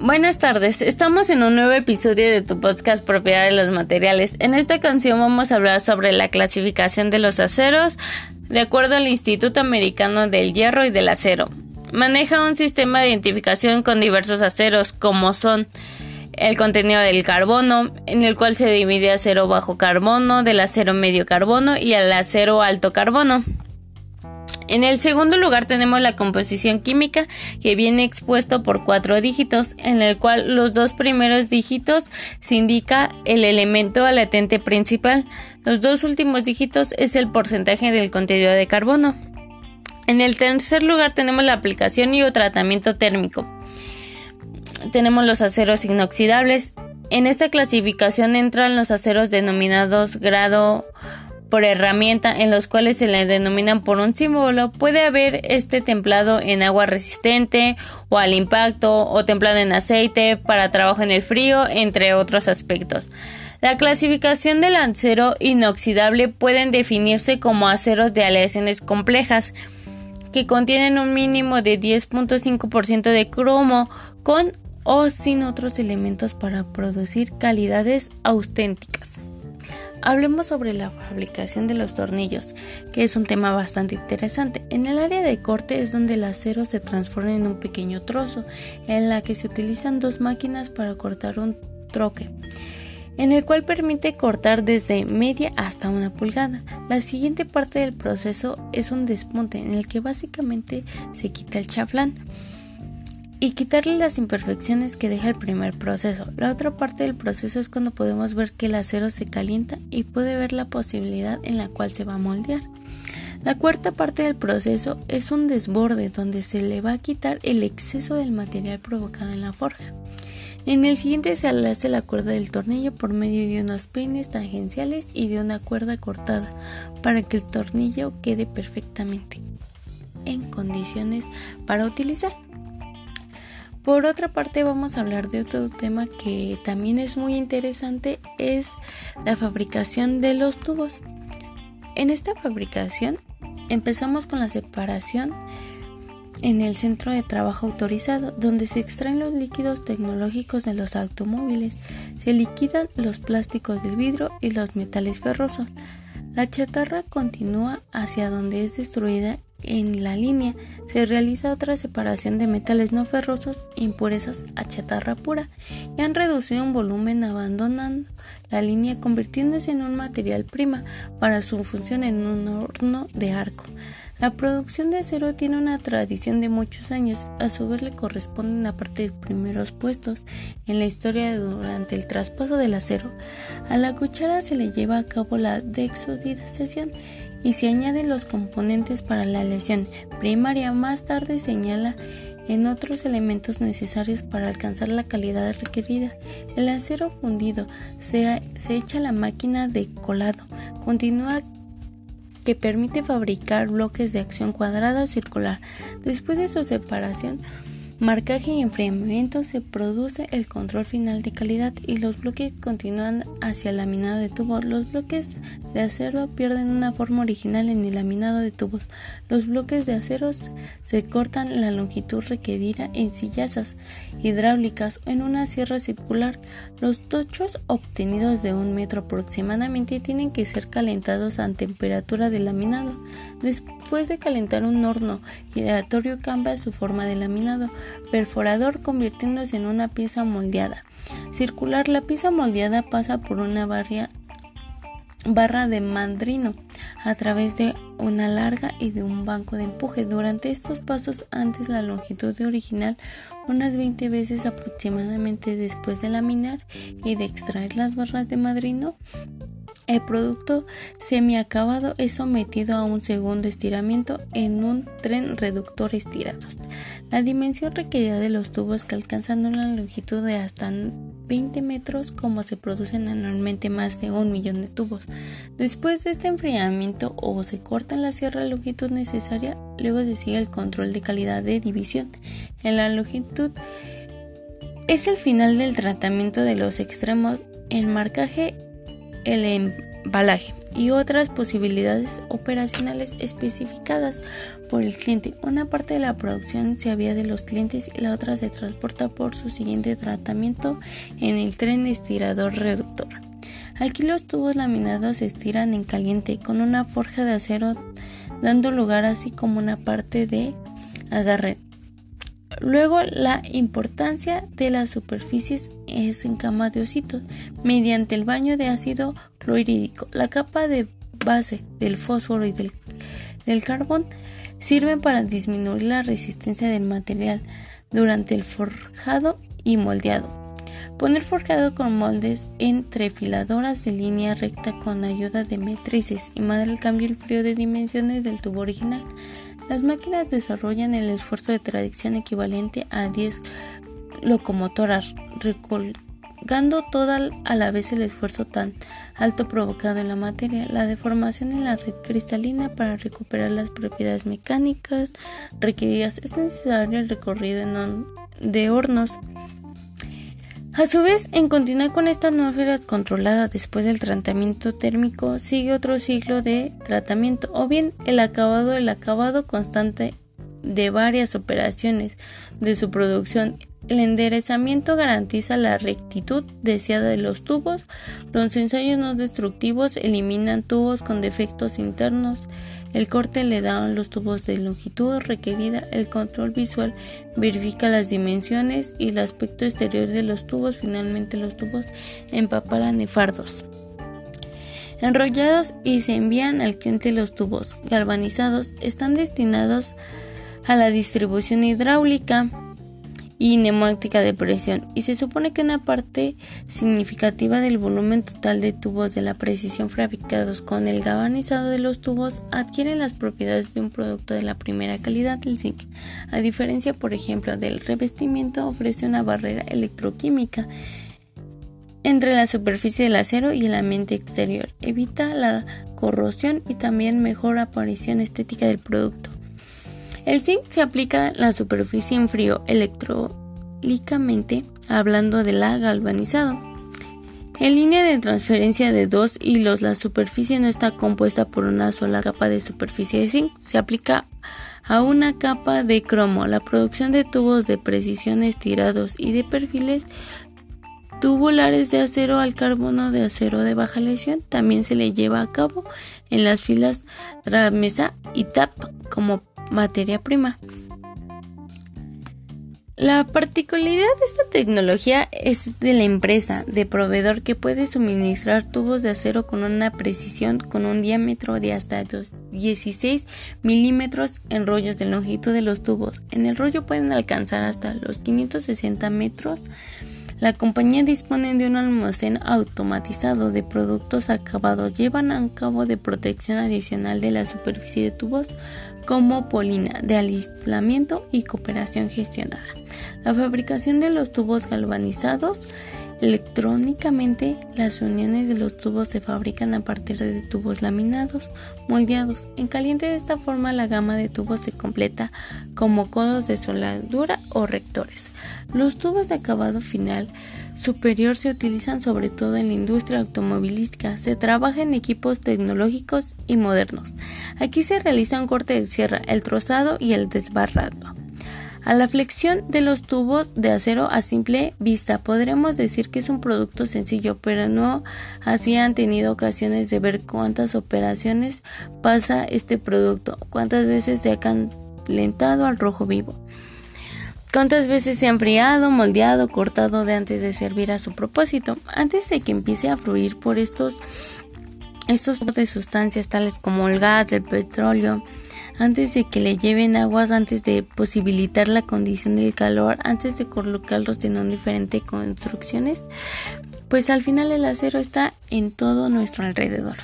Buenas tardes, estamos en un nuevo episodio de tu podcast Propiedad de los Materiales. En esta canción vamos a hablar sobre la clasificación de los aceros de acuerdo al Instituto Americano del Hierro y del Acero. Maneja un sistema de identificación con diversos aceros como son el contenido del carbono, en el cual se divide acero bajo carbono, del acero medio carbono y el acero alto carbono. En el segundo lugar tenemos la composición química que viene expuesto por cuatro dígitos, en el cual los dos primeros dígitos se indica el elemento latente principal. Los dos últimos dígitos es el porcentaje del contenido de carbono. En el tercer lugar tenemos la aplicación y o tratamiento térmico. Tenemos los aceros inoxidables. En esta clasificación entran los aceros denominados grado por herramienta en los cuales se le denominan por un símbolo. Puede haber este templado en agua resistente o al impacto o templado en aceite para trabajo en el frío, entre otros aspectos. La clasificación del acero inoxidable pueden definirse como aceros de aleaciones complejas que contienen un mínimo de 10.5% de cromo con o sin otros elementos para producir calidades auténticas. Hablemos sobre la fabricación de los tornillos, que es un tema bastante interesante. En el área de corte es donde el acero se transforma en un pequeño trozo, en la que se utilizan dos máquinas para cortar un troque en el cual permite cortar desde media hasta una pulgada. La siguiente parte del proceso es un despunte en el que básicamente se quita el chaflán y quitarle las imperfecciones que deja el primer proceso. La otra parte del proceso es cuando podemos ver que el acero se calienta y puede ver la posibilidad en la cual se va a moldear. La cuarta parte del proceso es un desborde donde se le va a quitar el exceso del material provocado en la forja. En el siguiente se le hace la cuerda del tornillo por medio de unos peines tangenciales y de una cuerda cortada para que el tornillo quede perfectamente en condiciones para utilizar. Por otra parte vamos a hablar de otro tema que también es muy interesante, es la fabricación de los tubos. En esta fabricación empezamos con la separación en el centro de trabajo autorizado, donde se extraen los líquidos tecnológicos de los automóviles, se liquidan los plásticos del vidrio y los metales ferrosos. La chatarra continúa hacia donde es destruida en la línea se realiza otra separación de metales no ferrosos impurezas a chatarra pura y han reducido un volumen abandonando la línea convirtiéndose en un material prima para su función en un horno de arco. La producción de acero tiene una tradición de muchos años, a su vez le corresponden a partir de primeros puestos en la historia durante el traspaso del acero. A la cuchara se le lleva a cabo la dexodidación y se añaden los componentes para la lesión primaria. Más tarde señala en otros elementos necesarios para alcanzar la calidad requerida. El acero fundido se, se echa a la máquina de colado. Continúa que permite fabricar bloques de acción cuadrada o circular. Después de su separación, marcaje y enfriamiento se produce el control final de calidad y los bloques continúan hacia el laminado de tubos. Los bloques de acero pierden una forma original en el laminado de tubos. Los bloques de acero se cortan la longitud requerida en sillazas hidráulicas o en una sierra circular. Los tochos obtenidos de un metro aproximadamente tienen que ser calentados a temperatura de laminado. Después de calentar un horno giratorio cambia su forma de laminado perforador convirtiéndose en una pieza moldeada. Circular, la pieza moldeada pasa por una barra, de mandrino a través de una larga y de un banco de empuje. Durante estos pasos, antes la longitud de original, unas 20 veces aproximadamente después de laminar y de extraer las barras de madrino, el producto semiacabado es sometido a un segundo estiramiento en un tren reductor estirado. La dimensión requerida de los tubos que alcanzan una longitud de hasta 20 metros como se producen anualmente más de un millón de tubos. Después de este enfriamiento o se corta la sierra de longitud necesaria, luego se sigue el control de calidad de división. En la longitud es el final del tratamiento de los extremos. El marcaje el embalaje. y otras posibilidades operacionales especificadas por el cliente. Una parte de la producción se había de los clientes y la otra se transporta por su siguiente tratamiento en el tren estirador reductor. Aquí los tubos laminados se estiran en caliente con una forja de acero dando lugar así como una parte de agarre. Luego la importancia de las superficies es en cama de ositos mediante el baño de ácido clorhídrico. La capa de base del fósforo y del, carbón sirven para disminuir la resistencia del material durante el forjado y moldeado. Poner forjado con moldes en trefiladoras de línea recta con ayuda de metrices y madre el cambio el frío de dimensiones del tubo original. Las máquinas desarrollan el esfuerzo de tracción equivalente a 10 locomotoras, recolgando toda a la vez el esfuerzo tan alto provocado en la materia, la deformación en la red cristalina para recuperar las propiedades mecánicas requeridas. Es necesario el recorrido de hornos a su vez, en continuar con esta atmósfera controlada después del tratamiento térmico, sigue otro ciclo de tratamiento, o bien el acabado, el acabado constante de varias operaciones de su producción. El enderezamiento garantiza la rectitud deseada de los tubos. Los ensayos no destructivos eliminan tubos con defectos internos. El corte le da los tubos de longitud requerida, el control visual verifica las dimensiones y el aspecto exterior de los tubos, finalmente los tubos empaparan nefardos. Enrollados y se envían al cliente los tubos. Galvanizados están destinados a la distribución hidráulica y neumática de presión y se supone que una parte significativa del volumen total de tubos de la precisión fabricados con el galvanizado de los tubos adquieren las propiedades de un producto de la primera calidad del zinc. A diferencia, por ejemplo, del revestimiento ofrece una barrera electroquímica entre la superficie del acero y el ambiente exterior, evita la corrosión y también mejora aparición estética del producto. El zinc se aplica en la superficie en frío electrólicamente, hablando de la galvanizado. En línea de transferencia de dos hilos, la superficie no está compuesta por una sola capa de superficie de zinc, se aplica a una capa de cromo. La producción de tubos de precisión estirados y de perfiles tubulares de acero al carbono de acero de baja lesión también se le lleva a cabo en las filas Tramesa y TAP como materia prima. La particularidad de esta tecnología es de la empresa, de proveedor que puede suministrar tubos de acero con una precisión con un diámetro de hasta 16 milímetros en rollos de longitud de los tubos. En el rollo pueden alcanzar hasta los 560 metros la compañía dispone de un almacén automatizado de productos acabados. Llevan a cabo de protección adicional de la superficie de tubos como polina de aislamiento y cooperación gestionada. La fabricación de los tubos galvanizados Electrónicamente, las uniones de los tubos se fabrican a partir de tubos laminados, moldeados. En caliente de esta forma la gama de tubos se completa como codos de soldadura o rectores. Los tubos de acabado final superior se utilizan sobre todo en la industria automovilística. Se trabaja en equipos tecnológicos y modernos. Aquí se realiza un corte de sierra, el trozado y el desbarrado. A la flexión de los tubos de acero a simple vista podremos decir que es un producto sencillo, pero no así han tenido ocasiones de ver cuántas operaciones pasa este producto, cuántas veces se ha calentado al rojo vivo, cuántas veces se ha enfriado, moldeado, cortado de antes de servir a su propósito, antes de que empiece a fluir por estos estos de sustancias tales como el gas, el petróleo, antes de que le lleven aguas, antes de posibilitar la condición del calor, antes de colocarlos en diferentes construcciones, pues al final el acero está en todo nuestro alrededor.